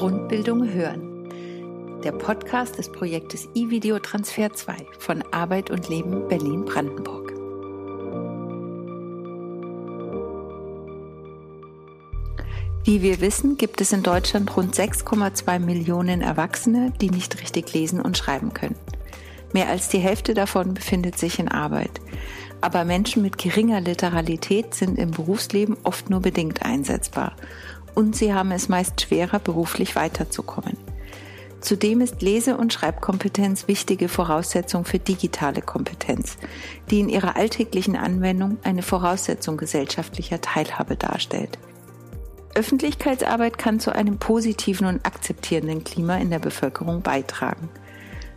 Grundbildung hören. Der Podcast des Projektes E-Video Transfer 2 von Arbeit und Leben Berlin-Brandenburg. Wie wir wissen, gibt es in Deutschland rund 6,2 Millionen Erwachsene, die nicht richtig lesen und schreiben können. Mehr als die Hälfte davon befindet sich in Arbeit. Aber Menschen mit geringer Literalität sind im Berufsleben oft nur bedingt einsetzbar und sie haben es meist schwerer, beruflich weiterzukommen. Zudem ist Lese- und Schreibkompetenz wichtige Voraussetzung für digitale Kompetenz, die in ihrer alltäglichen Anwendung eine Voraussetzung gesellschaftlicher Teilhabe darstellt. Öffentlichkeitsarbeit kann zu einem positiven und akzeptierenden Klima in der Bevölkerung beitragen.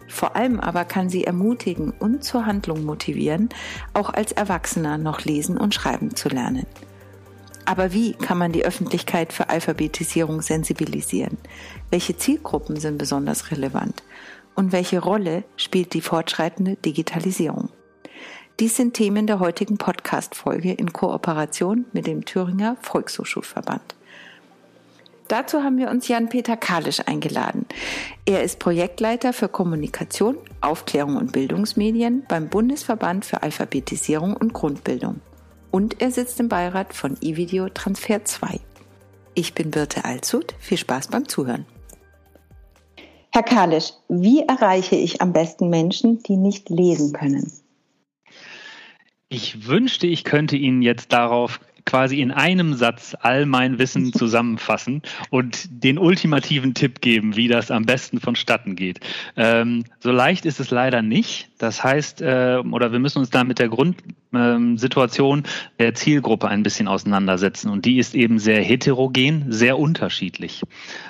Vor allem aber kann sie ermutigen und zur Handlung motivieren, auch als Erwachsener noch lesen und schreiben zu lernen. Aber wie kann man die Öffentlichkeit für Alphabetisierung sensibilisieren? Welche Zielgruppen sind besonders relevant? Und welche Rolle spielt die fortschreitende Digitalisierung? Dies sind Themen der heutigen Podcast-Folge in Kooperation mit dem Thüringer Volkshochschulverband. Dazu haben wir uns Jan-Peter Kalisch eingeladen. Er ist Projektleiter für Kommunikation, Aufklärung und Bildungsmedien beim Bundesverband für Alphabetisierung und Grundbildung und er sitzt im Beirat von eVideo Transfer 2. Ich bin Birte Alzut. Viel Spaß beim Zuhören. Herr Kalisch, wie erreiche ich am besten Menschen, die nicht lesen können? Ich wünschte, ich könnte Ihnen jetzt darauf quasi in einem Satz all mein Wissen zusammenfassen und den ultimativen Tipp geben, wie das am besten vonstatten geht. Ähm, so leicht ist es leider nicht. Das heißt, äh, oder wir müssen uns da mit der Grundsituation ähm, der Zielgruppe ein bisschen auseinandersetzen. Und die ist eben sehr heterogen, sehr unterschiedlich.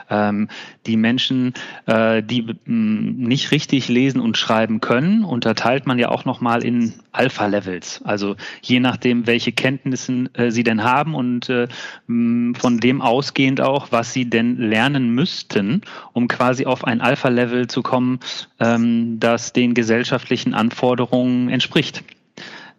Ähm, die Menschen, äh, die nicht richtig lesen und schreiben können, unterteilt man ja auch nochmal in Alpha-Levels. Also je nachdem, welche Kenntnissen äh, sie denn haben und äh, von dem ausgehend auch, was sie denn lernen müssten, um quasi auf ein Alpha-Level zu kommen, ähm, das den gesellschaftlichen Anforderungen entspricht.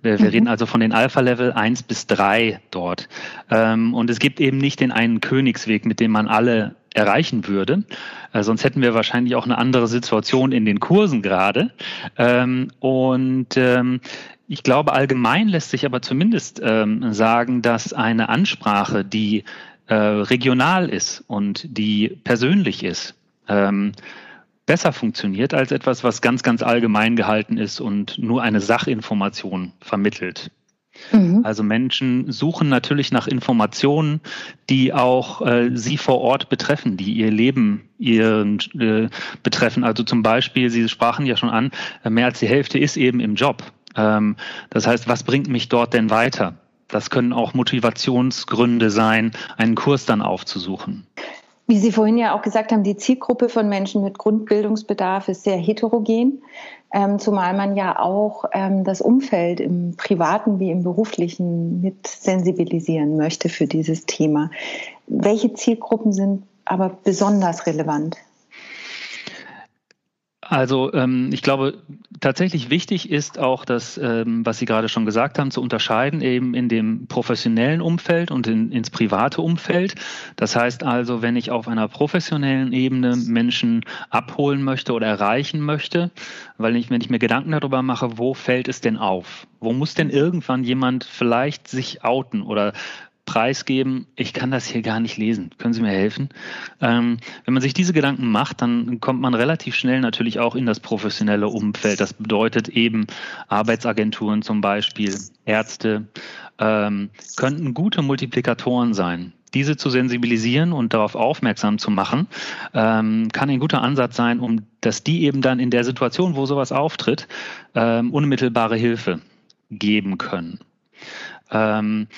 Wir, wir mhm. reden also von den Alpha-Level 1 bis 3 dort. Ähm, und es gibt eben nicht den einen Königsweg, mit dem man alle erreichen würde. Äh, sonst hätten wir wahrscheinlich auch eine andere Situation in den Kursen gerade. Ähm, und ähm, ich glaube, allgemein lässt sich aber zumindest ähm, sagen, dass eine Ansprache, die äh, regional ist und die persönlich ist, ähm, besser funktioniert als etwas, was ganz, ganz allgemein gehalten ist und nur eine Sachinformation vermittelt. Mhm. Also Menschen suchen natürlich nach Informationen, die auch äh, sie vor Ort betreffen, die ihr Leben ihren, äh, betreffen. Also zum Beispiel, Sie sprachen ja schon an, äh, mehr als die Hälfte ist eben im Job. Ähm, das heißt, was bringt mich dort denn weiter? Das können auch Motivationsgründe sein, einen Kurs dann aufzusuchen. Wie Sie vorhin ja auch gesagt haben, die Zielgruppe von Menschen mit Grundbildungsbedarf ist sehr heterogen, ähm, zumal man ja auch ähm, das Umfeld im privaten wie im beruflichen mit sensibilisieren möchte für dieses Thema. Welche Zielgruppen sind aber besonders relevant? Also ähm, ich glaube, tatsächlich wichtig ist auch das, ähm, was Sie gerade schon gesagt haben, zu unterscheiden eben in dem professionellen Umfeld und in, ins private Umfeld. Das heißt also, wenn ich auf einer professionellen Ebene Menschen abholen möchte oder erreichen möchte, weil ich, wenn ich mir Gedanken darüber mache, wo fällt es denn auf? Wo muss denn irgendwann jemand vielleicht sich outen oder preisgeben, ich kann das hier gar nicht lesen, können Sie mir helfen? Ähm, wenn man sich diese Gedanken macht, dann kommt man relativ schnell natürlich auch in das professionelle Umfeld. Das bedeutet eben Arbeitsagenturen zum Beispiel, Ärzte, ähm, könnten gute Multiplikatoren sein. Diese zu sensibilisieren und darauf aufmerksam zu machen, ähm, kann ein guter Ansatz sein, um dass die eben dann in der Situation, wo sowas auftritt, ähm, unmittelbare Hilfe geben können. Ähm,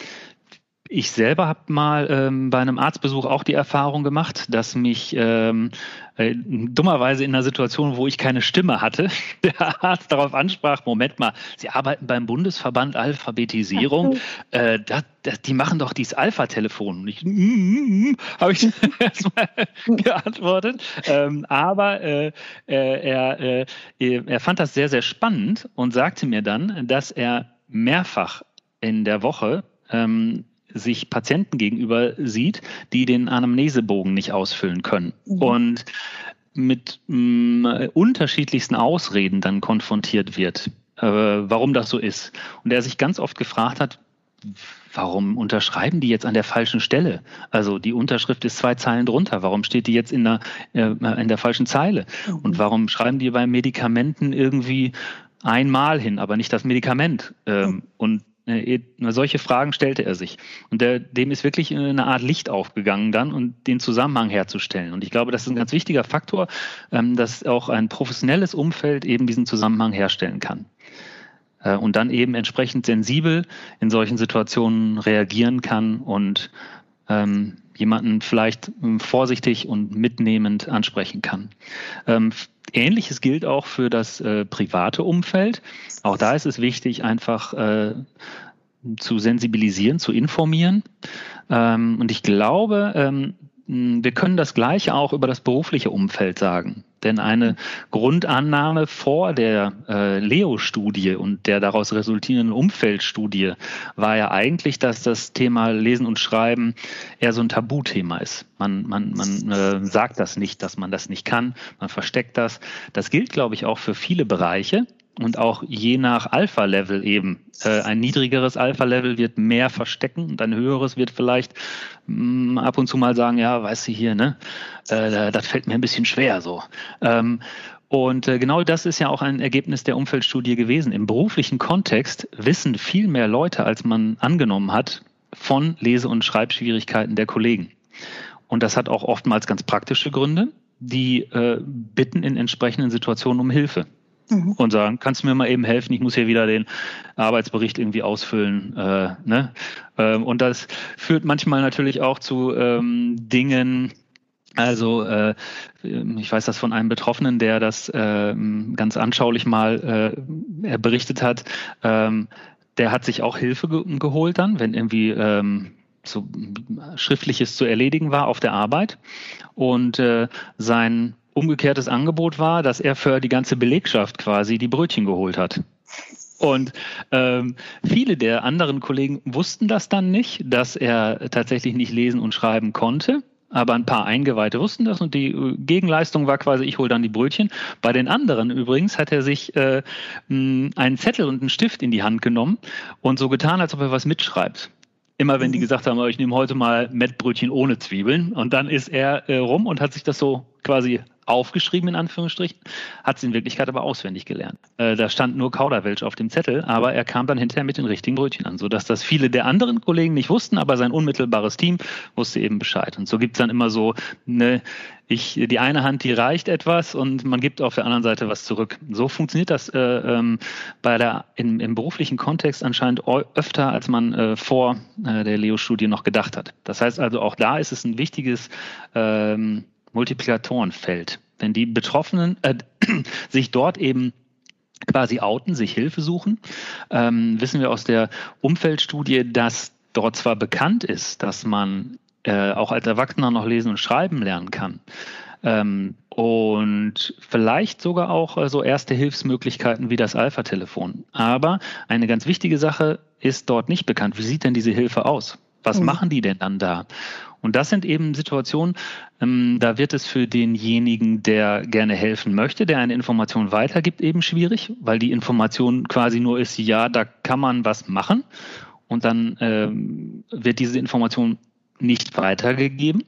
ich selber habe mal ähm, bei einem Arztbesuch auch die Erfahrung gemacht, dass mich ähm, äh, dummerweise in einer Situation, wo ich keine Stimme hatte, der Arzt darauf ansprach, Moment mal, Sie arbeiten beim Bundesverband Alphabetisierung, äh, das, das, die machen doch dieses Alpha-Telefon. Und ich, mm, mm, mm, habe ich erstmal geantwortet. Ähm, aber äh, äh, er, äh, er fand das sehr, sehr spannend und sagte mir dann, dass er mehrfach in der Woche ähm, sich Patienten gegenüber sieht, die den Anamnesebogen nicht ausfüllen können. Mhm. Und mit mh, mm, unterschiedlichsten Ausreden dann konfrontiert wird, äh, warum das so ist. Und er sich ganz oft gefragt hat, warum unterschreiben die jetzt an der falschen Stelle? Also die Unterschrift ist zwei Zeilen drunter. Warum steht die jetzt in der, äh, in der falschen Zeile? Und mhm. warum schreiben die bei Medikamenten irgendwie einmal hin, aber nicht das Medikament? Ähm, und äh, solche Fragen stellte er sich. Und der, dem ist wirklich eine Art Licht aufgegangen dann und den Zusammenhang herzustellen. Und ich glaube, das ist ein ganz wichtiger Faktor, ähm, dass auch ein professionelles Umfeld eben diesen Zusammenhang herstellen kann. Äh, und dann eben entsprechend sensibel in solchen Situationen reagieren kann und ähm, jemanden vielleicht ähm, vorsichtig und mitnehmend ansprechen kann. Ähm, Ähnliches gilt auch für das äh, private Umfeld. Auch da ist es wichtig, einfach äh, zu sensibilisieren, zu informieren. Ähm, und ich glaube, wir können das Gleiche auch über das berufliche Umfeld sagen. Denn eine Grundannahme vor der äh, Leo-Studie und der daraus resultierenden Umfeldstudie war ja eigentlich, dass das Thema Lesen und Schreiben eher so ein Tabuthema ist. Man, man, man äh, sagt das nicht, dass man das nicht kann, man versteckt das. Das gilt, glaube ich, auch für viele Bereiche und auch je nach Alpha-Level eben. Äh, ein niedrigeres Alpha-Level wird mehr verstecken und ein höheres wird vielleicht mh, mm, ab und zu mal sagen, ja, weißt du hier, ne, äh, das fällt mir ein bisschen schwer so. Ähm, und äh, genau das ist ja auch ein Ergebnis der Umfeldstudie gewesen. Im beruflichen Kontext wissen viel mehr Leute, als man angenommen hat, von Lese- und Schreibschwierigkeiten der Kollegen. Und das hat auch oftmals ganz praktische Gründe. Die äh, bitten in entsprechenden Situationen um Hilfe mhm. und sagen, kannst du mir mal eben helfen? Ich muss hier wieder den Arbeitsbericht irgendwie ausfüllen. Äh, ne? Ähm, und das führt manchmal natürlich auch zu ähm, Dingen, also äh, ich weiß das von einem Betroffenen, der das äh, ganz anschaulich mal äh, berichtet hat. Ähm, der hat sich auch Hilfe ge geholt dann, wenn irgendwie ähm, so Schriftliches zu erledigen war auf der Arbeit. Und äh, sein umgekehrtes Angebot war, dass er für die ganze Belegschaft quasi die Brötchen geholt hat. Und ähm, viele der anderen Kollegen wussten das dann nicht, dass er tatsächlich nicht lesen und schreiben konnte. Aber ein paar Eingeweihte wussten das und die äh, Gegenleistung war quasi, ich hole dann die Brötchen. Bei den anderen übrigens hat er sich äh, einen Zettel und einen Stift in die Hand genommen und so getan, als ob er was mitschreibt. Immer wenn die mhm. gesagt haben, ich nehme heute mal Mettbrötchen ohne Zwiebeln. Und dann ist er äh, rum und hat sich das so quasi aufgeschrieben, in Anführungsstrichen, hat es in Wirklichkeit aber auswendig gelernt. Äh, da stand nur Kauderwelsch auf dem Zettel, aber er kam dann hinterher mit den richtigen Brötchen an, sodass das viele der anderen Kollegen nicht wussten, aber sein unmittelbares Team wusste eben Bescheid. Und so gibt es dann immer so eine, ich, die eine Hand, die reicht etwas und man gibt auf der anderen Seite was zurück. So funktioniert das äh, ähm, bei der, in, im beruflichen Kontext anscheinend öfter, als man äh, vor äh, der Leo-Studie noch gedacht hat. Das heißt also, auch da ist es ein wichtiges ähm, Multiplikatorenfeld. Wenn die Betroffenen äh, sich dort eben quasi outen, sich Hilfe suchen, ähm, wissen wir aus der Umfeldstudie, dass dort zwar bekannt ist, dass man äh, auch als Erwachsener noch lesen und schreiben lernen kann. Ähm, und vielleicht sogar auch äh, so erste Hilfsmöglichkeiten wie das Alpha-Telefon. Aber eine ganz wichtige Sache ist dort nicht bekannt. Wie sieht denn diese Hilfe aus? Was mhm. machen die denn dann da? Und das sind eben Situationen, ähm, da wird es für denjenigen, der gerne helfen möchte, der eine Information weitergibt, eben schwierig, weil die Information quasi nur ist, ja, da kann man was machen. Und dann ähm, wird diese Information nicht weitergegeben,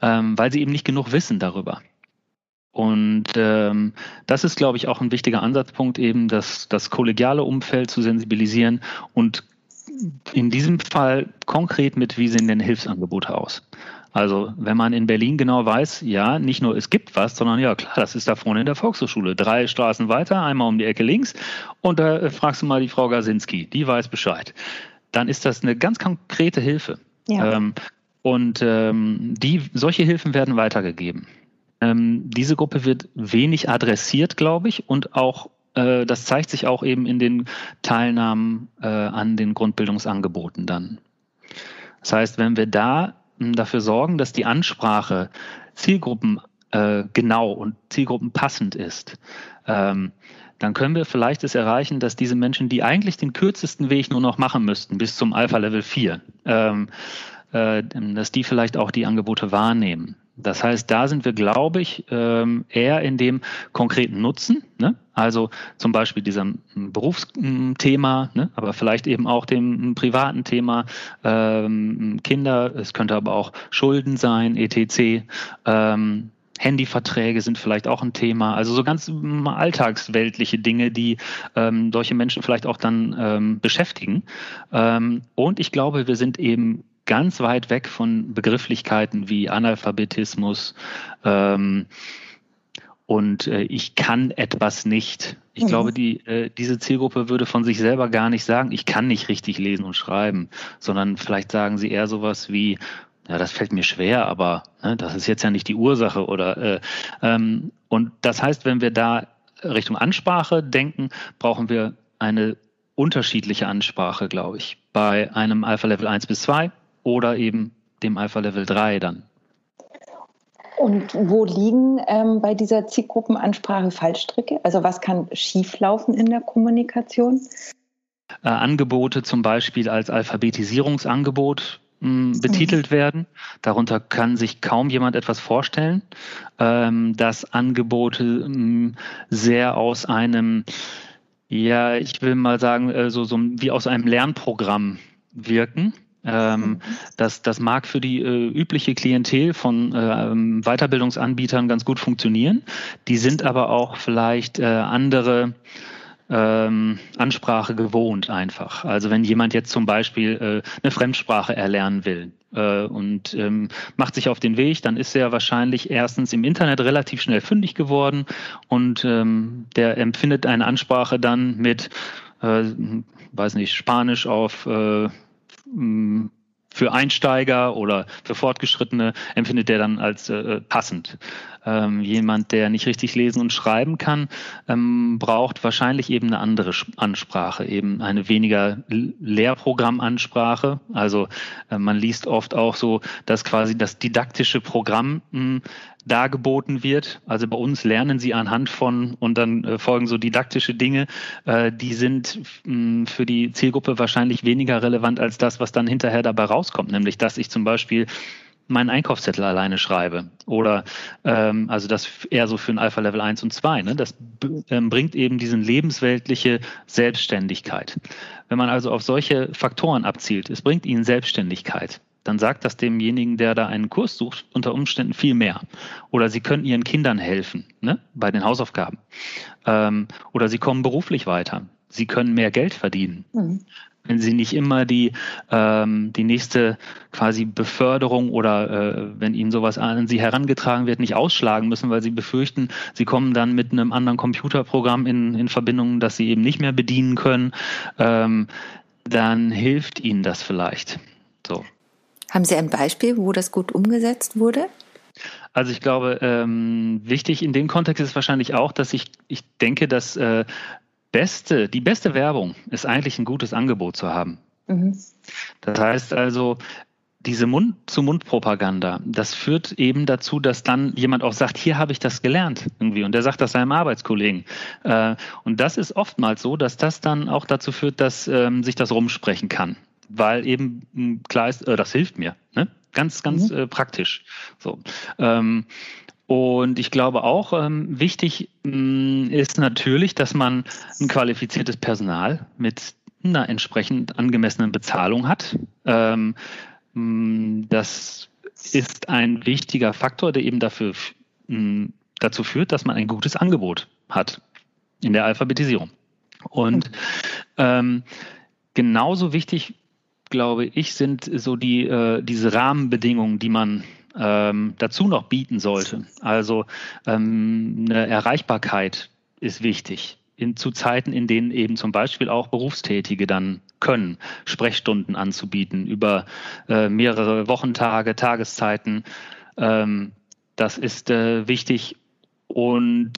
ähm, weil sie eben nicht genug wissen darüber. Und ähm, das ist, glaube ich, auch ein wichtiger Ansatzpunkt, eben das, das kollegiale Umfeld zu sensibilisieren und in diesem Fall konkret mit, wie sehen denn Hilfsangebote aus? Also wenn man in Berlin genau weiß, ja, nicht nur es gibt was, sondern ja klar, das ist da vorne in der Volkshochschule. Drei Straßen weiter, einmal um die Ecke links und da äh, fragst du mal die Frau Gasinski, die weiß Bescheid. Dann ist das eine ganz konkrete Hilfe. Ja. Ähm, und ähm, die, solche Hilfen werden weitergegeben. Ähm, diese Gruppe wird wenig adressiert, glaube ich, und auch äh, das zeigt sich auch eben in den Teilnahmen äh, an den Grundbildungsangeboten dann. Das heißt, wenn wir da hm, dafür sorgen, dass die Ansprache Zielgruppen äh, genau und Zielgruppen passend ist, ähm, dann können wir vielleicht es erreichen, dass diese Menschen, die eigentlich den kürzesten Weg nur noch machen müssten, bis zum Alpha Level 4, ähm, äh, dass die vielleicht auch die Angebote wahrnehmen. Das heißt, da sind wir, glaube ich, ähm, eher in dem konkreten Nutzen, ne? also zum Beispiel diesem Berufsthema, ne? aber vielleicht eben auch dem privaten Thema ähm, Kinder, es könnte aber auch Schulden sein, etc. Ähm, Handyverträge sind vielleicht auch ein Thema. Also so ganz alltagsweltliche Dinge, die ähm, solche Menschen vielleicht auch dann ähm, beschäftigen. Ähm, und ich glaube, wir sind eben ganz weit weg von Begrifflichkeiten wie Analphabetismus ähm, und äh, ich kann etwas nicht. Ich mhm. glaube, die, äh, diese Zielgruppe würde von sich selber gar nicht sagen, ich kann nicht richtig lesen und schreiben, sondern vielleicht sagen sie eher sowas wie, ja, das fällt mir schwer, aber ne, das ist jetzt ja nicht die Ursache oder äh, ähm, und das heißt, wenn wir da Richtung Ansprache denken, brauchen wir eine unterschiedliche Ansprache, glaube ich, bei einem Alpha Level 1 bis 2 oder eben dem Alpha Level 3 dann. Und wo liegen ähm, bei dieser Zielgruppenansprache Fallstricke? Also was kann schieflaufen in der Kommunikation? Äh, Angebote zum Beispiel als Alphabetisierungsangebot mh, hm, betitelt mhm. werden. Darunter kann sich kaum jemand etwas vorstellen, ähm, dass Angebote mh, hm, sehr aus einem, ja, ich will mal sagen, äh, so, so wie aus einem Lernprogramm wirken. Ähm, mhm. das, das mag für die äh, übliche Klientel von äh, Weiterbildungsanbietern ganz gut funktionieren. Die sind aber auch vielleicht äh, andere ähm, Ansprache gewohnt einfach. Also wenn jemand jetzt zum Beispiel äh, eine Fremdsprache erlernen will äh, und ähm, macht sich auf den Weg, dann ist er wahrscheinlich erstens im Internet relativ schnell fündig geworden und ähm, der empfindet eine Ansprache dann mit, äh, weiß nicht, Spanisch auf äh, mm, für Einsteiger oder für Fortgeschrittene empfindet der dann als äh, passend. Ähm, jemand, der nicht richtig lesen und schreiben kann, ähm, braucht wahrscheinlich eben eine andere Ansprache, eben eine weniger Lehrprogrammansprache. Also äh, man liest oft auch so, dass quasi das didaktische Programm mh, dargeboten wird. Also bei uns lernen sie anhand von und dann äh, folgen so didaktische Dinge, äh, die sind mh, für die Zielgruppe wahrscheinlich weniger relevant als das, was dann hinterher dabei rauskommt, nämlich dass ich zum Beispiel meinen Einkaufszettel alleine schreibe. Oder ähm, also das eher so für ein Alpha Level 1 und 2. Ne? Das ähm, bringt eben diesen lebensweltliche Selbstständigkeit. Wenn man also auf solche Faktoren abzielt, es bringt ihnen Selbstständigkeit, dann sagt das demjenigen, der da einen Kurs sucht, unter Umständen viel mehr. Oder sie können ihren Kindern helfen ne? bei den Hausaufgaben. Ähm, oder sie kommen beruflich weiter. Sie können mehr Geld verdienen. Mhm wenn sie nicht immer die, ähm, die nächste quasi Beförderung oder äh, wenn ihnen sowas an sie herangetragen wird, nicht ausschlagen müssen, weil sie befürchten, sie kommen dann mit einem anderen Computerprogramm in, in Verbindung, das sie eben nicht mehr bedienen können, ähm, dann hilft ihnen das vielleicht. So. Haben Sie ein Beispiel, wo das gut umgesetzt wurde? Also ich glaube, ähm, wichtig in dem Kontext ist wahrscheinlich auch, dass ich, ich denke, dass äh, beste, die beste Werbung ist eigentlich ein gutes Angebot zu haben. Mhm. Das heißt also, diese Mund-zu-Mund-Propaganda, das führt eben dazu, dass dann jemand auch sagt, hier habe ich das gelernt irgendwie und der sagt das seinem Arbeitskollegen. Äh, und das ist oftmals so, dass das dann auch dazu führt, dass ähm, sich das rumsprechen kann, weil eben hm, klar ist, äh, das hilft mir, ne? ganz, ganz mhm. äh, praktisch. So. Und ich glaube auch, ähm, wichtig mh, mm, ist natürlich, dass man ein qualifiziertes Personal mit einer entsprechend angemessenen Bezahlung hat. Ähm, mh, mm, das ist ein wichtiger Faktor, der eben dafür, mh, mm, dazu führt, dass man ein gutes Angebot hat in der Alphabetisierung. Und ähm, genauso wichtig, glaube ich, sind so die, äh, diese Rahmenbedingungen, die man ähm, dazu noch bieten sollte. Also ähm, eine Erreichbarkeit ist wichtig. In, zu Zeiten, in denen eben zum Beispiel auch Berufstätige dann können, Sprechstunden anzubieten über äh, mehrere Wochentage, Tageszeiten. Ähm, das ist äh, wichtig. Und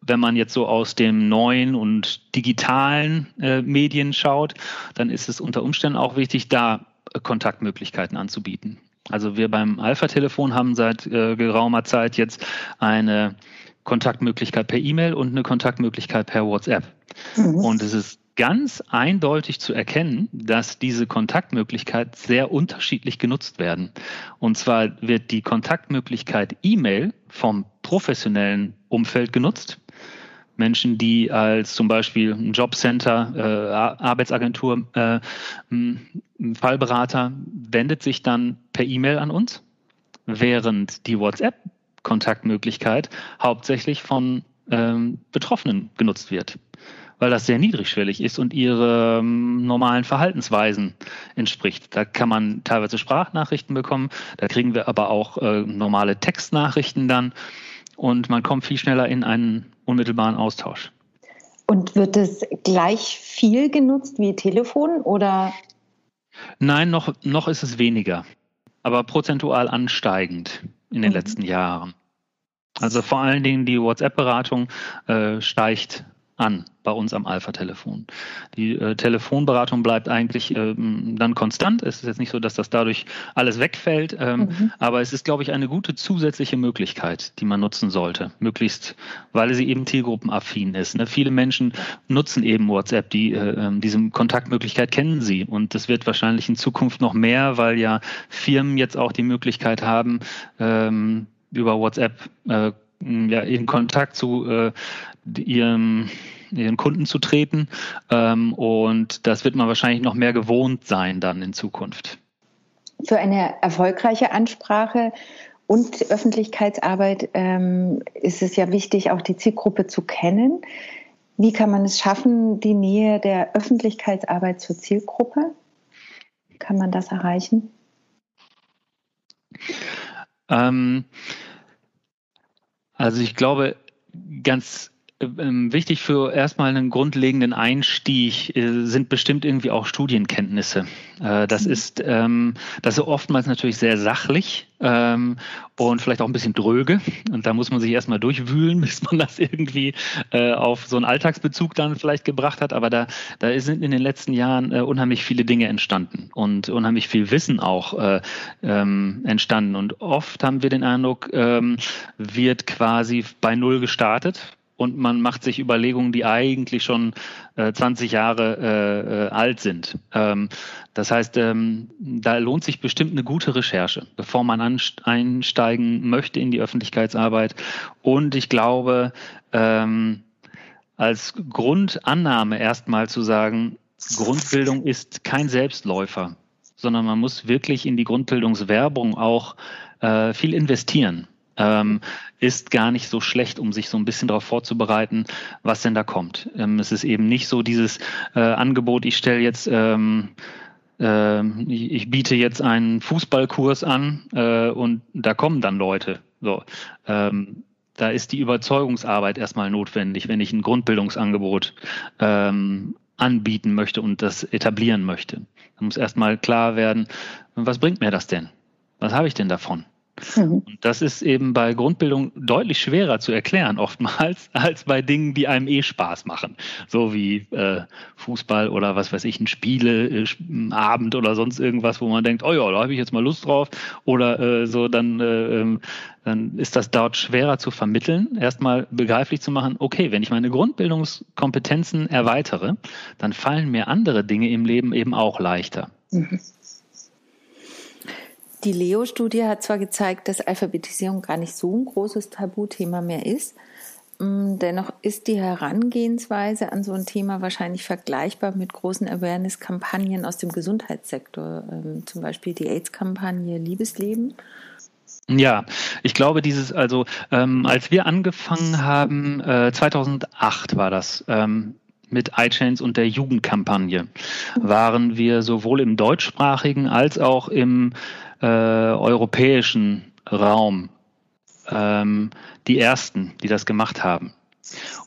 wenn man jetzt so aus dem neuen und digitalen äh, Medien schaut, dann ist es unter Umständen auch wichtig, da Kontaktmöglichkeiten anzubieten. Also wir beim Alpha-Telefon haben seit äh, geraumer Zeit jetzt eine Kontaktmöglichkeit per E-Mail und eine Kontaktmöglichkeit per WhatsApp. Mhm. Und es ist ganz eindeutig zu erkennen, dass diese Kontaktmöglichkeit sehr unterschiedlich genutzt werden. Und zwar wird die Kontaktmöglichkeit E-Mail vom professionellen Umfeld genutzt. Menschen, die als zum Beispiel ein Jobcenter, äh, Arbeitsagentur, äh, Fallberater, wendet sich dann per E-Mail an uns, während die WhatsApp-Kontaktmöglichkeit hauptsächlich von ähm, Betroffenen genutzt wird weil das sehr niedrigschwellig ist und ihre ähm, normalen Verhaltensweisen entspricht. Da kann man teilweise Sprachnachrichten bekommen, da kriegen wir aber auch äh, normale Textnachrichten dann und man kommt viel schneller in einen unmittelbaren Austausch. Und wird es gleich viel genutzt wie Telefon oder? Nein, noch, noch ist es weniger, aber prozentual ansteigend in den mhm. letzten Jahren. Also vor allen Dingen die WhatsApp-Beratung äh, steigt an bei uns am Alpha-Telefon. Die äh, Telefonberatung bleibt eigentlich ähm, dann konstant. Es ist jetzt nicht so, dass das dadurch alles wegfällt, ähm, mhm. aber es ist, glaube ich, eine gute zusätzliche Möglichkeit, die man nutzen sollte. Möglichst, weil sie eben zielgruppenaffin ist. Ne? Viele Menschen nutzen eben WhatsApp, die äh, ähm, diese Kontaktmöglichkeit kennen sie. Und das wird wahrscheinlich in Zukunft noch mehr, weil ja Firmen jetzt auch die Möglichkeit haben, ähm, über WhatsApp äh, ja, in Kontakt zu äh, ihrem, ihren Kunden zu treten. Ähm, und das wird man wahrscheinlich noch mehr gewohnt sein dann in Zukunft. Für eine erfolgreiche Ansprache und Öffentlichkeitsarbeit ähm, ist es ja wichtig, auch die Zielgruppe zu kennen. Wie kann man es schaffen, die Nähe der Öffentlichkeitsarbeit zur Zielgruppe? Kann man das erreichen? Ähm, also ich glaube, ganz wichtig für erstmal einen grundlegenden Einstieg äh, sind bestimmt irgendwie auch Studienkenntnisse. Äh, das mhm. ist ähm, das ist oftmals natürlich sehr sachlich ähm, und vielleicht auch ein bisschen dröge. Und da muss man sich erstmal durchwühlen, bis man das irgendwie äh, auf so einen Alltagsbezug dann vielleicht gebracht hat. Aber da, da sind in den letzten Jahren unheimlich viele Dinge entstanden und unheimlich viel Wissen auch ähm, entstanden. Und oft haben wir den Eindruck, ähm, wird quasi bei Null gestartet und man macht sich Überlegungen, die eigentlich schon äh, 20 Jahre äh, äh, alt sind. Ähm, das heißt, ähm, da lohnt sich bestimmt eine gute Recherche, bevor man einsteigen möchte in die Öffentlichkeitsarbeit. Und ich glaube, ähm, als Grundannahme erstmal zu sagen, Grundbildung ist kein Selbstläufer, sondern man muss wirklich in die Grundbildungswerbung auch äh, viel investieren ähm, ist gar nicht so schlecht, um sich so ein bisschen darauf vorzubereiten, was denn da kommt. Ähm, es ist eben nicht so dieses äh, Angebot, ich stelle jetzt ähm, äh, ich, ich, biete jetzt einen Fußballkurs an äh, und da kommen dann Leute. So, ähm, da ist die Überzeugungsarbeit erstmal notwendig, wenn ich ein Grundbildungsangebot ähm, anbieten möchte und das etablieren möchte. Da muss erstmal klar werden, was bringt mir das denn? Was habe ich denn davon? Mhm. Und das ist eben bei Grundbildung deutlich schwerer zu erklären, oftmals, als bei Dingen, die einem eh Spaß machen. So wie äh, Fußball oder was weiß ich, ein Spieleabend äh, oder sonst irgendwas, wo man denkt, oh ja, da habe ich jetzt mal Lust drauf. Oder äh, so, dann, äh, ähm, dann ist das dort schwerer zu vermitteln, erstmal begreiflich zu machen, okay, wenn ich meine Grundbildungskompetenzen erweitere, dann fallen mir andere Dinge im Leben eben auch leichter. Mhm. Die Leo-Studie hat zwar gezeigt, dass Alphabetisierung gar nicht so ein großes Tabuthema mehr ist, mm, dennoch ist die Herangehensweise an so ein Thema wahrscheinlich vergleichbar mit großen Awareness-Kampagnen aus dem Gesundheitssektor, ähm, zum Beispiel die AIDS-Kampagne Liebesleben. Ja, ich glaube, dieses, also ähm, als wir angefangen haben, äh, 2008 war das, ähm, mit iChains und der Jugendkampagne, waren wir sowohl im deutschsprachigen als auch im äh, europäischen Raum ähm, die ersten, die das gemacht haben.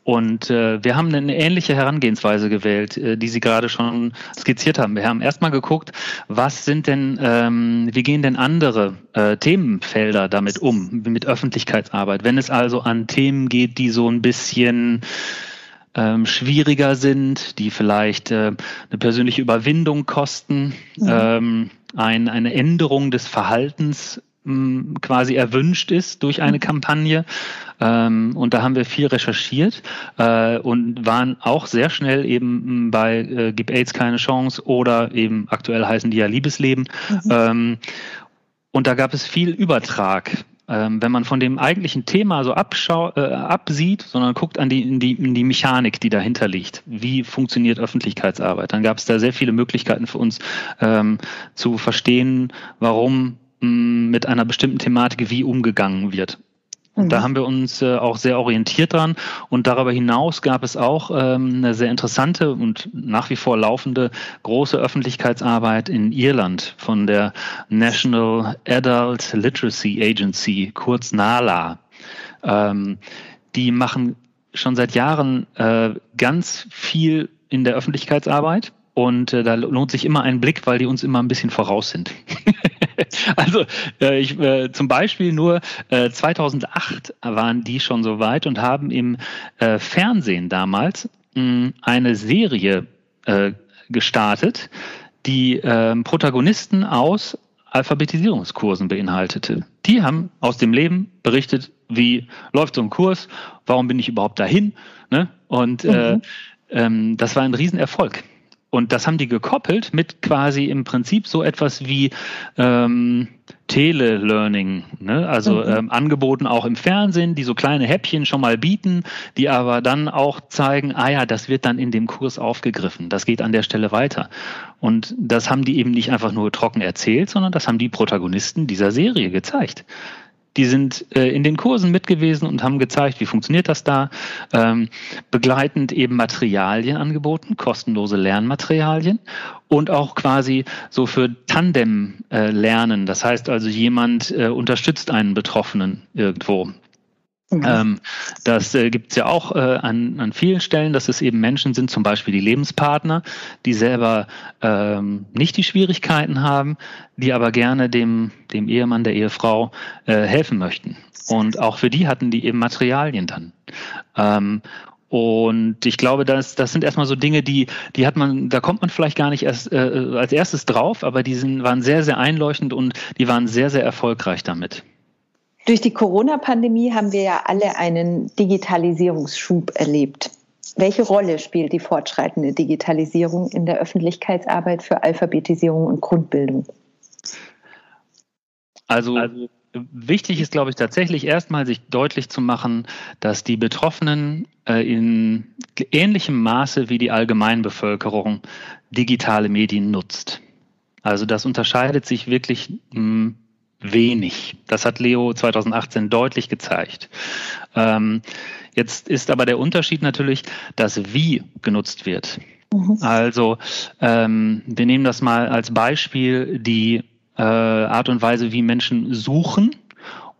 Und äh, wir haben eine ähnliche Herangehensweise gewählt, äh, die Sie gerade schon skizziert haben. Wir haben erstmal geguckt, was sind denn, ähm, wie gehen denn andere äh, Themenfelder damit um, mit Öffentlichkeitsarbeit? Wenn es also an Themen geht, die so ein bisschen ähm, schwieriger sind, die vielleicht äh, eine persönliche Überwindung kosten, mhm. ähm, ein, eine Änderung des Verhaltens quasi erwünscht ist durch eine mhm. Kampagne. Ähm, und da haben wir viel recherchiert äh, und waren auch sehr schnell eben bei äh, Gib AIDS keine Chance oder eben aktuell heißen die ja Liebesleben. Mhm. Ähm, und da gab es viel Übertrag ähm, wenn man von dem eigentlichen Thema so abschau äh, absieht, sondern guckt an die, in die, in die Mechanik, die dahinter liegt. Wie funktioniert Öffentlichkeitsarbeit? Dann gab es da sehr viele Möglichkeiten für uns ähm, zu verstehen, warum mh, mit einer bestimmten Thematik wie umgegangen wird. Da mhm. haben wir uns äh, auch sehr orientiert dran. Und darüber hinaus gab es auch ähm, eine sehr interessante und nach wie vor laufende große Öffentlichkeitsarbeit in Irland von der National Adult Literacy Agency, kurz NALA. Ähm, die machen schon seit Jahren äh, ganz viel in der Öffentlichkeitsarbeit. Und äh, da lohnt sich immer ein Blick, weil die uns immer ein bisschen voraus sind. also äh, ich, äh, zum Beispiel nur äh, 2008 waren die schon so weit und haben im äh, Fernsehen damals mh, eine Serie äh, gestartet, die äh, Protagonisten aus Alphabetisierungskursen beinhaltete. Die haben aus dem Leben berichtet, wie läuft so ein Kurs, warum bin ich überhaupt dahin. Ne? Und äh, mhm. äh, ähm, das war ein Riesenerfolg. Und das haben die gekoppelt mit quasi im Prinzip so etwas wie ähm, Tele-Learning, ne? also mhm. ähm, Angeboten auch im Fernsehen, die so kleine Häppchen schon mal bieten, die aber dann auch zeigen, ah ja, das wird dann in dem Kurs aufgegriffen, das geht an der Stelle weiter. Und das haben die eben nicht einfach nur trocken erzählt, sondern das haben die Protagonisten dieser Serie gezeigt. Die sind äh, in den Kursen mit gewesen und haben gezeigt, wie funktioniert das da. Ähm, begleitend eben Materialien angeboten, kostenlose Lernmaterialien und auch quasi so für Tandem äh. Das heißt also, jemand äh, unterstützt einen Betroffenen irgendwo. Mhm. Ähm, das äh, gibt es ja auch äh, an, an vielen Stellen, dass es eben Menschen sind, zum Beispiel die Lebenspartner, die selber ähm, nicht die Schwierigkeiten haben, die aber gerne dem, dem Ehemann, der Ehefrau äh, helfen möchten. Und auch für die hatten die eben Materialien dann. Ähm, und ich glaube, das, das sind erstmal so Dinge, die, die hat man, da kommt man vielleicht gar nicht erst äh, als erstes drauf, aber die sind, waren sehr, sehr einleuchtend und die waren sehr, sehr erfolgreich damit. Durch die Corona-Pandemie haben wir ja alle einen Digitalisierungsschub erlebt. Welche Rolle spielt die fortschreitende Digitalisierung in der Öffentlichkeitsarbeit für Alphabetisierung und Grundbildung? Also, also wichtig ist, glaube ich, tatsächlich erstmal sich deutlich zu machen, dass die Betroffenen äh, in ähnlichem Maße wie die Allgemeinbevölkerung digitale Medien nutzt. Also das unterscheidet sich wirklich mh, hm, wenig. Das hat Leo 2018 deutlich gezeigt. Ähm, jetzt ist aber der Unterschied natürlich, dass wie genutzt wird. Mhm. Also ähm, wir nehmen das mal als Beispiel die äh, Art und Weise, wie Menschen suchen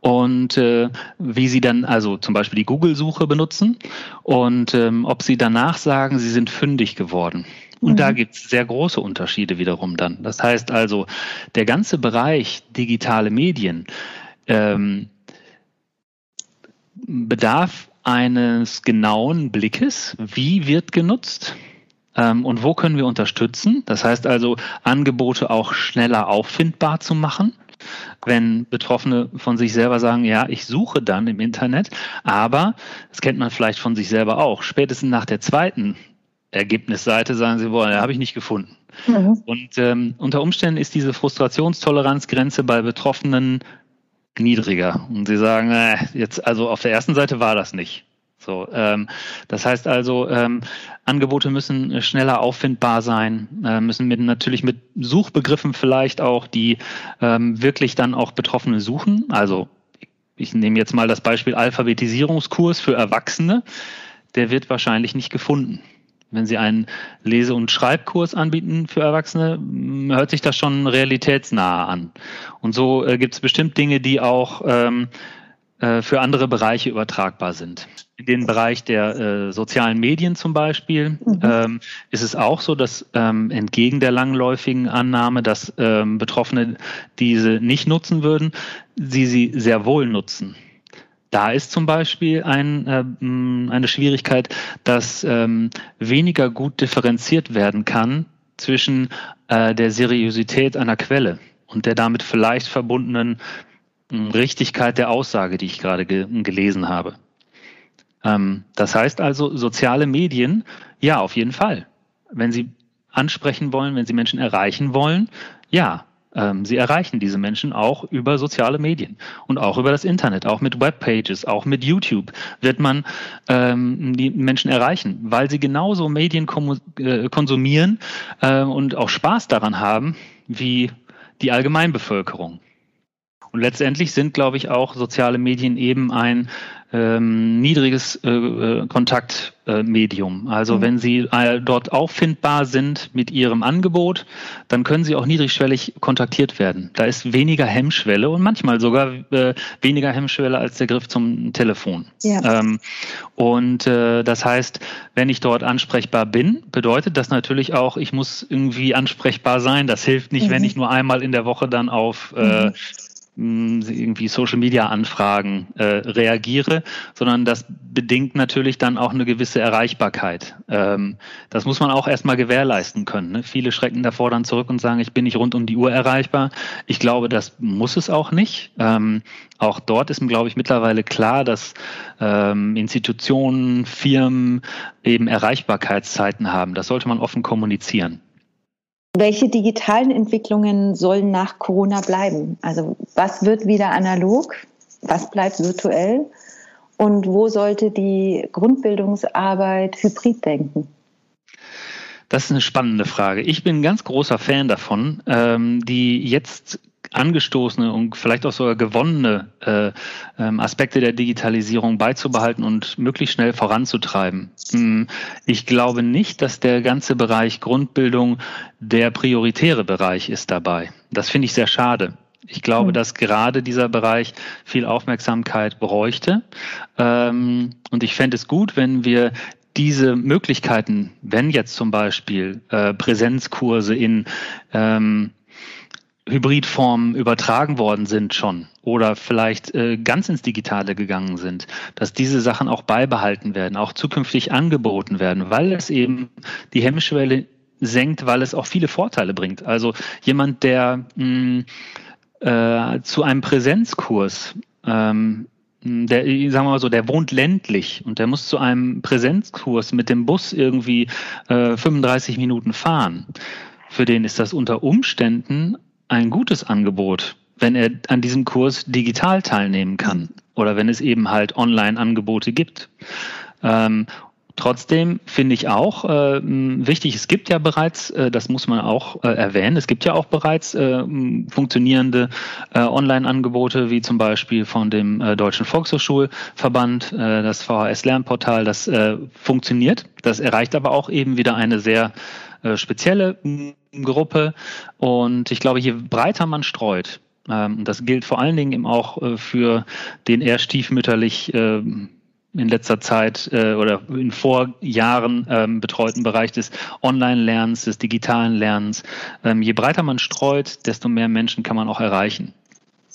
und äh, wie sie dann also zum Beispiel die Google-Suche benutzen und ähm, ob sie danach sagen, sie sind fündig geworden. Und mhm. da gibt es sehr große Unterschiede wiederum dann. Das heißt also, der ganze Bereich digitale Medien ähm, bedarf eines genauen Blickes, wie wird genutzt ähm, und wo können wir unterstützen. Das heißt also, Angebote auch schneller auffindbar zu machen wenn Betroffene von sich selber sagen, ja, ich suche dann im Internet, aber das kennt man vielleicht von sich selber auch, spätestens nach der zweiten Ergebnisseite sagen sie, boah, habe ich nicht gefunden. Mhm. Und ähm, unter Umständen ist diese Frustrationstoleranzgrenze bei Betroffenen niedriger. Und sie sagen, äh, jetzt, also auf der ersten Seite war das nicht. So, ähm, das heißt also, ähm, Angebote müssen schneller auffindbar sein, äh, müssen mit, natürlich mit Suchbegriffen vielleicht auch, die ähm, wirklich dann auch Betroffene suchen. Also ich nehme jetzt mal das Beispiel Alphabetisierungskurs für Erwachsene. Der wird wahrscheinlich nicht gefunden. Wenn Sie einen Lese- und Schreibkurs anbieten für Erwachsene, hört sich das schon realitätsnah an. Und so äh, gibt es bestimmt Dinge, die auch ähm, äh, für andere Bereiche übertragbar sind. In den Bereich der äh, sozialen Medien zum Beispiel mhm. ähm, ist es auch so, dass ähm, entgegen der langläufigen Annahme, dass ähm, Betroffene diese nicht nutzen würden, sie sie sehr wohl nutzen. Da ist zum Beispiel ein, äh, eine Schwierigkeit, dass ähm, weniger gut differenziert werden kann zwischen äh, der Seriosität einer Quelle und der damit vielleicht verbundenen Richtigkeit der Aussage, die ich gerade ge gelesen habe. Ähm, das heißt also, soziale Medien, ja, auf jeden Fall. Wenn Sie ansprechen wollen, wenn Sie Menschen erreichen wollen, ja, sie erreichen diese Menschen auch über soziale Medien und auch über das Internet, auch mit Webpages, auch mit YouTube wird man ähm, die Menschen erreichen, weil sie genauso Medien äh, konsumieren äh, und auch Spaß daran haben wie die Allgemeinbevölkerung. Und letztendlich sind, glaube ich, auch soziale Medien eben ein ähm, niedriges äh, äh, Kontaktmedium. Äh, also mhm. wenn Sie äh, dort auffindbar sind mit Ihrem Angebot, dann können Sie auch niedrigschwellig kontaktiert werden. Da ist weniger Hemmschwelle und manchmal sogar äh, weniger Hemmschwelle als der Griff zum Telefon. Ja. Ähm, und äh, das heißt, wenn ich dort ansprechbar bin, bedeutet das natürlich auch, ich muss irgendwie ansprechbar sein. Das hilft nicht, mhm. wenn ich nur einmal in der Woche dann auf äh, mhm irgendwie Social Media Anfragen äh, reagiere, sondern das bedingt natürlich dann auch eine gewisse Erreichbarkeit. Ähm, das muss man auch erstmal gewährleisten können. Ne? Viele schrecken davor dann zurück und sagen, ich bin nicht rund um die Uhr erreichbar. Ich glaube, das muss es auch nicht. Ähm, auch dort ist, glaube ich, mittlerweile klar, dass ähm, Institutionen, Firmen eben Erreichbarkeitszeiten haben. Das sollte man offen kommunizieren. Welche digitalen Entwicklungen sollen nach Corona bleiben? Also was wird wieder analog? Was bleibt virtuell? Und wo sollte die Grundbildungsarbeit hybrid denken? Das ist eine spannende Frage. Ich bin ein ganz großer Fan davon, ähm, die jetzt angestoßene und vielleicht auch sogar gewonnene äh, ähm, Aspekte der Digitalisierung beizubehalten und möglichst schnell voranzutreiben. Hm, ich glaube nicht, dass der ganze Bereich Grundbildung der prioritäre Bereich ist dabei. Das finde ich sehr schade. Ich glaube, mhm. dass gerade dieser Bereich viel Aufmerksamkeit bräuchte. Ähm, und ich fände es gut, wenn wir diese Möglichkeiten, wenn jetzt zum Beispiel äh, Präsenzkurse in ähm, Hybridformen übertragen worden sind schon oder vielleicht äh, ganz ins Digitale gegangen sind, dass diese Sachen auch beibehalten werden, auch zukünftig angeboten werden, weil es eben die Hemmschwelle senkt, weil es auch viele Vorteile bringt. Also jemand, der mh, mm, äh, zu einem Präsenzkurs ähm, der, sagen wir mal so, der wohnt ländlich und der muss zu einem Präsenzkurs mit dem Bus irgendwie äh, 35 Minuten fahren. Für den ist das unter Umständen ein gutes Angebot, wenn er an diesem Kurs digital teilnehmen kann oder wenn es eben halt Online-Angebote gibt. Ähm, Trotzdem finde ich auch äh, wichtig, es gibt ja bereits, äh, das muss man auch äh, erwähnen, es gibt ja auch bereits äh, funktionierende äh, Online-Angebote, wie zum Beispiel von dem äh, Deutschen Volkshochschulverband, das VHS-Lernportal, das funktioniert. Das erreicht aber auch eben wieder eine sehr spezielle Gruppe. Und ich glaube, je breiter man streut, ähm, das gilt vor allen Dingen eben auch äh, für den eher stiefmütterlich äh, in letzter Zeit äh, oder in Vorjahren ähm, betreuten Bereich des Online-Lernens, des digitalen Lernens. Ähm, je breiter man streut, desto mehr Menschen kann man auch erreichen.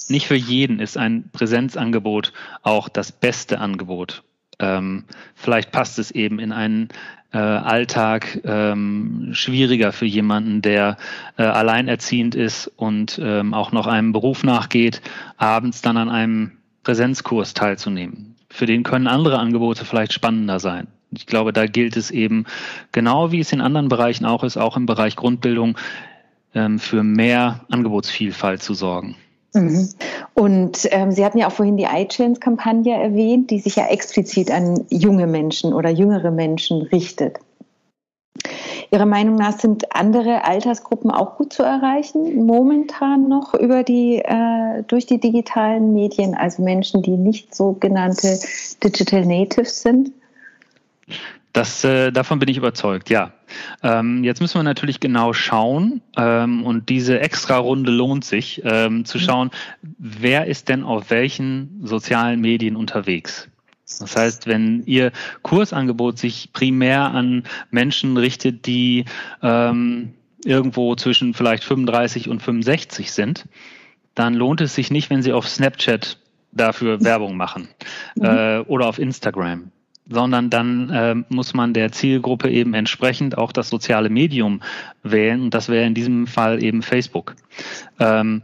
Nicht für jeden ist ein Präsenzangebot auch das beste Angebot. Ähm, vielleicht passt es eben in einen äh, Alltag ähm, schwieriger für jemanden, der äh, alleinerziehend ist und ähm, auch noch einem Beruf nachgeht, abends dann an einem Präsenzkurs teilzunehmen. Für den können andere Angebote vielleicht spannender sein. Ich glaube, da gilt es eben genau wie es in anderen Bereichen auch ist, auch im Bereich Grundbildung, ähm, für mehr Angebotsvielfalt zu sorgen. Mhm. Und ähm, Sie hatten ja auch vorhin die iChange-Kampagne erwähnt, die sich ja explizit an junge Menschen oder jüngere Menschen richtet. Ihrer Meinung nach sind andere Altersgruppen auch gut zu erreichen, momentan noch über die, äh, durch die digitalen Medien, also Menschen, die nicht sogenannte Digital Natives sind? Das, äh, davon bin ich überzeugt, ja. Ähm, jetzt müssen wir natürlich genau schauen ähm, und diese extra Runde lohnt sich, ähm, zu mhm. schauen, wer ist denn auf welchen sozialen Medien unterwegs. Das heißt, wenn Ihr Kursangebot sich primär an Menschen richtet, die ähm, irgendwo zwischen vielleicht 35 und 65 sind, dann lohnt es sich nicht, wenn Sie auf Snapchat dafür Werbung machen mhm. äh, oder auf Instagram sondern dann äh, muss man der Zielgruppe eben entsprechend auch das soziale Medium wählen und das wäre in diesem Fall eben Facebook. Ähm,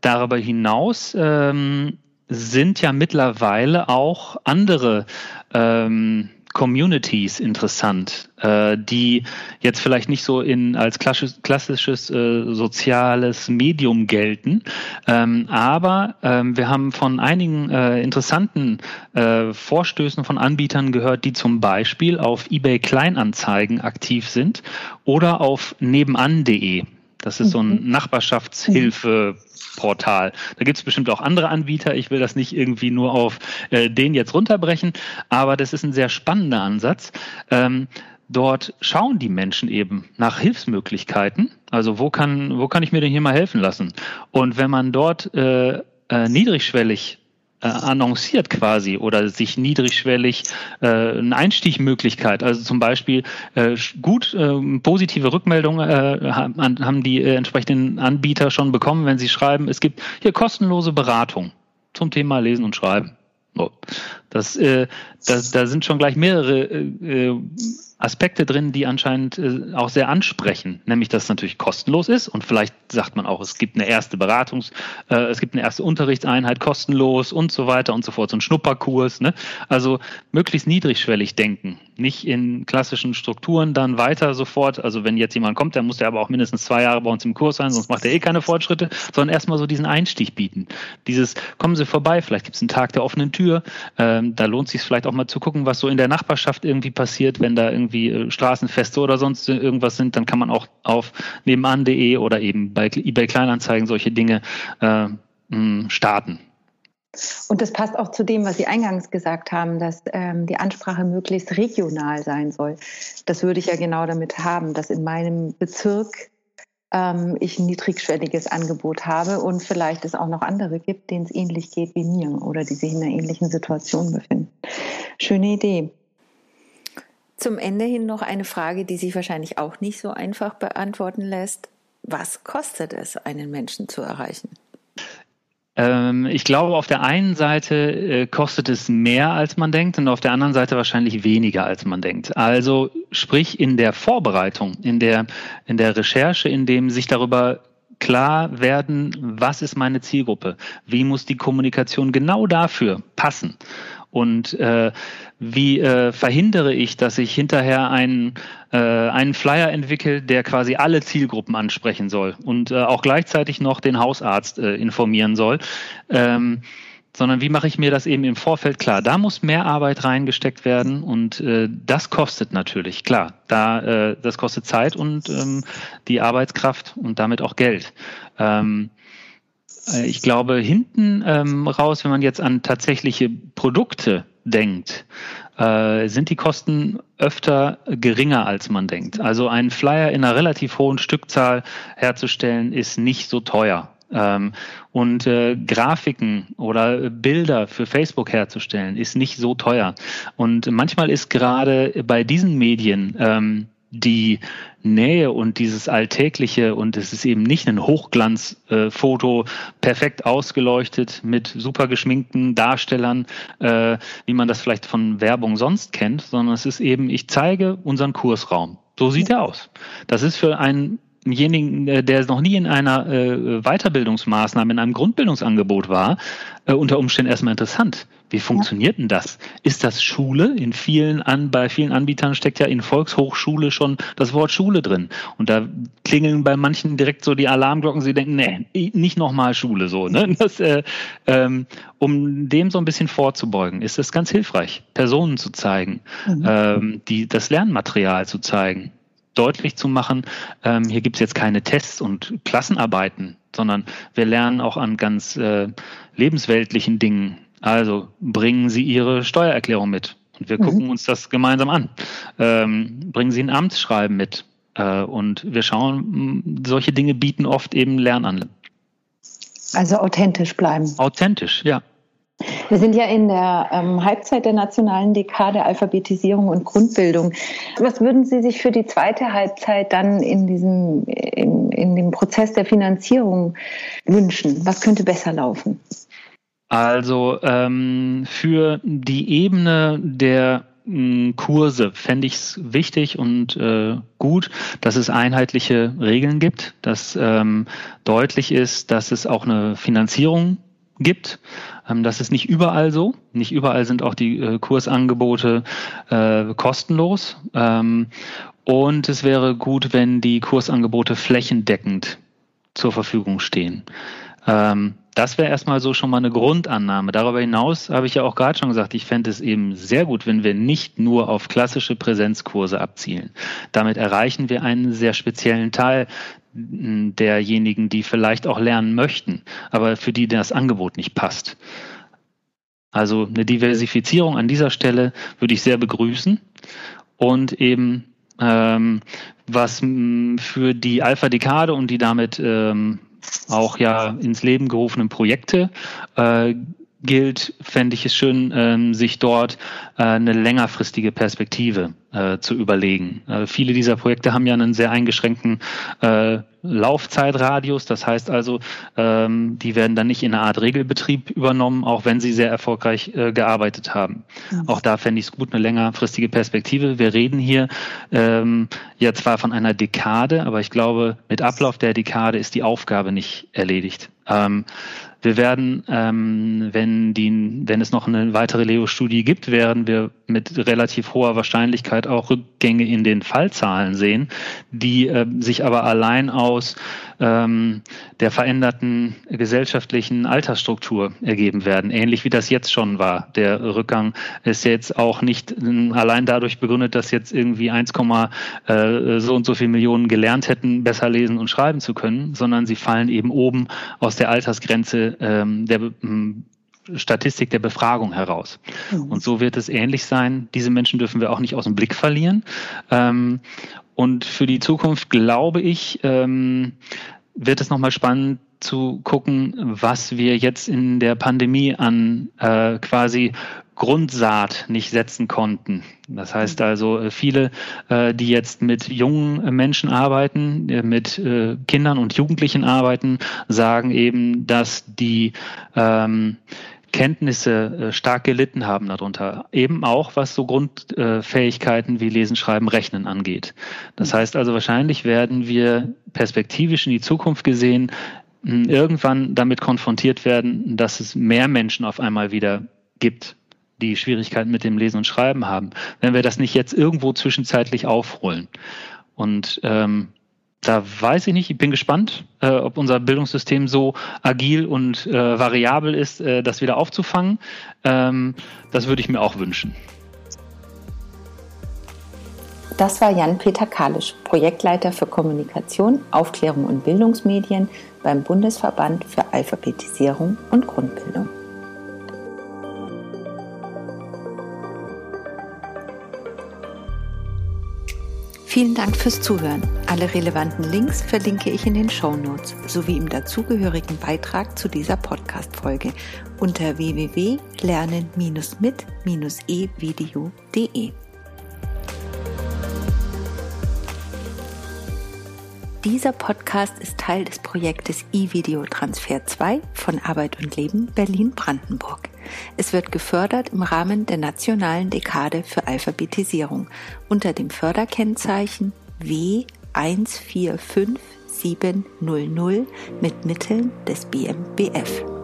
darüber hinaus ähm, sind ja mittlerweile auch andere ähm, Communities interessant, äh, die jetzt vielleicht nicht so in als klassisches, klassisches äh, soziales Medium gelten, ähm, aber ähm, wir haben von einigen äh, interessanten äh, Vorstößen von Anbietern gehört, die zum Beispiel auf eBay Kleinanzeigen aktiv sind oder auf nebenan.de. Das ist so ein mhm. Nachbarschaftshilfeportal. Da gibt es bestimmt auch andere Anbieter. Ich will das nicht irgendwie nur auf äh, den jetzt runterbrechen, aber das ist ein sehr spannender Ansatz. Ähm, dort schauen die Menschen eben nach Hilfsmöglichkeiten. Also wo kann, wo kann ich mir denn hier mal helfen lassen? Und wenn man dort äh, äh, niedrigschwellig äh, annonciert quasi oder sich niedrigschwellig äh, eine Einstiegmöglichkeit, also zum Beispiel äh, gut äh, positive Rückmeldungen äh, haben die äh, entsprechenden Anbieter schon bekommen, wenn sie schreiben, es gibt hier kostenlose Beratung zum Thema Lesen und Schreiben. So. Das, äh, das, da sind schon gleich mehrere äh, äh Aspekte drin, die anscheinend äh, auch sehr ansprechen, nämlich dass es natürlich kostenlos ist und vielleicht sagt man auch, es gibt eine erste Beratungs, äh, es gibt eine erste Unterrichtseinheit kostenlos und so weiter und so fort, so ein Schnupperkurs. Ne? Also möglichst niedrigschwellig denken, nicht in klassischen Strukturen dann weiter sofort. Also wenn jetzt jemand kommt, der muss ja aber auch mindestens zwei Jahre bei uns im Kurs sein, sonst macht er eh keine Fortschritte, sondern erstmal so diesen Einstieg bieten. Dieses, kommen Sie vorbei, vielleicht gibt es einen Tag der offenen Tür, ähm, da lohnt es sich vielleicht auch mal zu gucken, was so in der Nachbarschaft irgendwie passiert, wenn da irgendwie äh, Straßenfeste oder sonst irgendwas sind, dann kann man auch auf nebenan.de oder eben bei eBay Kleinanzeigen solche Dinge äh, starten. Und das passt auch zu dem, was Sie eingangs gesagt haben, dass ähm, die Ansprache möglichst regional sein soll. Das würde ich ja genau damit haben, dass in meinem Bezirk ähm, ich ein niedrigschwelliges Angebot habe und vielleicht es auch noch andere gibt, denen es ähnlich geht wie mir oder die sich in einer ähnlichen Situation befinden. Schöne Idee. Zum Ende hin noch eine Frage, die sich wahrscheinlich auch nicht so einfach beantworten lässt. Was kostet es, einen Menschen zu erreichen? Ähm, ich glaube, auf der einen Seite äh, kostet es mehr, als man denkt, und auf der anderen Seite wahrscheinlich weniger, als man denkt. Also sprich in der Vorbereitung, in der, in der Recherche, in dem sich darüber klar werden, was ist meine Zielgruppe, wie muss die Kommunikation genau dafür passen und äh, wie äh, verhindere ich, dass ich hinterher einen, äh, einen Flyer entwickle, der quasi alle Zielgruppen ansprechen soll und äh, auch gleichzeitig noch den Hausarzt äh, informieren soll. Ähm, sondern wie mache ich mir das eben im Vorfeld klar? Da muss mehr Arbeit reingesteckt werden und äh, das kostet natürlich, klar. Da, äh, das kostet Zeit und ähm, die Arbeitskraft und damit auch Geld. Ähm, äh, ich glaube, hinten ähm, raus, wenn man jetzt an tatsächliche Produkte denkt, äh, sind die Kosten öfter geringer, als man denkt. Also einen Flyer in einer relativ hohen Stückzahl herzustellen, ist nicht so teuer. Ähm, und äh, Grafiken oder Bilder für Facebook herzustellen, ist nicht so teuer. Und manchmal ist gerade bei diesen Medien ähm, die Nähe und dieses Alltägliche und es ist eben nicht ein Hochglanzfoto, äh, perfekt ausgeleuchtet mit super geschminkten Darstellern, äh, wie man das vielleicht von Werbung sonst kennt, sondern es ist eben, ich zeige unseren Kursraum. So sieht er aus. Das ist für einen demjenigen, äh, der noch nie in einer äh, Weiterbildungsmaßnahme, in einem Grundbildungsangebot war, äh, unter Umständen erstmal interessant. Wie funktioniert denn das? Ist das Schule? In vielen an, bei vielen Anbietern steckt ja in Volkshochschule schon das Wort Schule drin. Und da klingeln bei manchen direkt so die Alarmglocken. Sie denken, nee, nicht nochmal Schule so. Ne? Das, äh, ähm, um dem so ein bisschen vorzubeugen, ist es ganz hilfreich, Personen zu zeigen, mhm. ähm, die das Lernmaterial zu zeigen deutlich zu machen, ähm, hier gibt es jetzt keine Tests und Klassenarbeiten, sondern wir lernen auch an ganz äh, lebensweltlichen Dingen. Also bringen Sie Ihre Steuererklärung mit und wir mhm. gucken uns das gemeinsam an. Ähm, bringen Sie ein Amtsschreiben mit äh, und wir schauen, solche Dinge bieten oft eben Lernanlagen. Also authentisch bleiben. Authentisch, ja. Wir sind ja in der ähm, Halbzeit der nationalen Dekade Alphabetisierung und Grundbildung. Was würden Sie sich für die zweite Halbzeit dann in diesem, in, in dem Prozess der Finanzierung wünschen? Was könnte besser laufen? Also ähm, für die Ebene der mh, Kurse fände ich es wichtig und äh, gut, dass es einheitliche Regeln gibt, dass ähm, deutlich ist, dass es auch eine Finanzierung gibt. Ähm, das ist nicht überall so. Nicht überall sind auch die äh, Kursangebote äh, kostenlos. Ähm, und es wäre gut, wenn die Kursangebote flächendeckend zur Verfügung stehen. Ähm, das wäre erstmal so schon mal eine Grundannahme. Darüber hinaus habe ich ja auch gerade schon gesagt, ich fände es eben sehr gut, wenn wir nicht nur auf klassische Präsenzkurse abzielen. Damit erreichen wir einen sehr speziellen Teil derjenigen, die vielleicht auch lernen möchten, aber für die das Angebot nicht passt. Also eine Diversifizierung an dieser Stelle würde ich sehr begrüßen und eben ähm, was für die Alpha-Dekade und die damit ähm, auch ja ins Leben gerufenen Projekte äh, gilt, fände ich es schön, ähm, sich dort äh, eine längerfristige Perspektive äh, zu überlegen. Äh, viele dieser Projekte haben ja einen sehr eingeschränkten äh, Laufzeitradius. Das heißt also, ähm, die werden dann nicht in eine Art Regelbetrieb übernommen, auch wenn sie sehr erfolgreich äh, gearbeitet haben. Mhm. Auch da fände ich es gut, eine längerfristige Perspektive. Wir reden hier ähm, ja zwar von einer Dekade, aber ich glaube, mit Ablauf der Dekade ist die Aufgabe nicht erledigt. Ähm, wir werden, ähm, wenn, die, wenn es noch eine weitere Leo-Studie gibt, werden wir mit relativ hoher Wahrscheinlichkeit auch Rückgänge in den Fallzahlen sehen, die äh, sich aber allein aus ähm, der veränderten gesellschaftlichen Altersstruktur ergeben werden, ähnlich wie das jetzt schon war. Der Rückgang ist jetzt auch nicht äh, allein dadurch begründet, dass jetzt irgendwie 1, äh, so und so viele Millionen gelernt hätten, besser lesen und schreiben zu können, sondern sie fallen eben oben aus der Altersgrenze ähm, der Statistik der Befragung heraus. Mhm. Und so wird es ähnlich sein. Diese Menschen dürfen wir auch nicht aus dem Blick verlieren. Ähm, und für die Zukunft glaube ich, ähm, wird es nochmal spannend zu gucken, was wir jetzt in der Pandemie an äh, quasi Grundsaat nicht setzen konnten. Das heißt also, äh, viele, äh, die jetzt mit jungen Menschen arbeiten, äh, mit äh, Kindern und Jugendlichen arbeiten, sagen eben, dass die ähm, Kenntnisse äh, stark gelitten haben darunter. Eben auch, was so Grundfähigkeiten wie Lesen, Schreiben, Rechnen angeht. Das heißt also, wahrscheinlich werden wir perspektivisch in die Zukunft gesehen irgendwann damit konfrontiert werden, dass es mehr Menschen auf einmal wieder gibt, die Schwierigkeiten mit dem Lesen und Schreiben haben, wenn wir das nicht jetzt irgendwo zwischenzeitlich aufholen. Und ähm, da weiß ich nicht, ich bin gespannt, äh, ob unser Bildungssystem so agil und äh, variabel ist, äh, das wieder aufzufangen. Ähm, das würde ich mir auch wünschen. Das war Jan-Peter Kalisch, Projektleiter für Kommunikation, Aufklärung und Bildungsmedien beim Bundesverband für Alphabetisierung und Grundbildung. Vielen Dank fürs Zuhören. Alle relevanten Links verlinke ich in den Show Notes sowie im dazugehörigen Beitrag zu dieser Podcast-Folge unter www.lernen-mit-evideo.de. Dieser Podcast ist Teil des Projektes E-Video Transfer 2 von Arbeit und Leben Berlin-Brandenburg. Es wird gefördert im Rahmen der nationalen Dekade für Alphabetisierung unter dem Förderkennzeichen W145700 mit Mitteln des BMBF.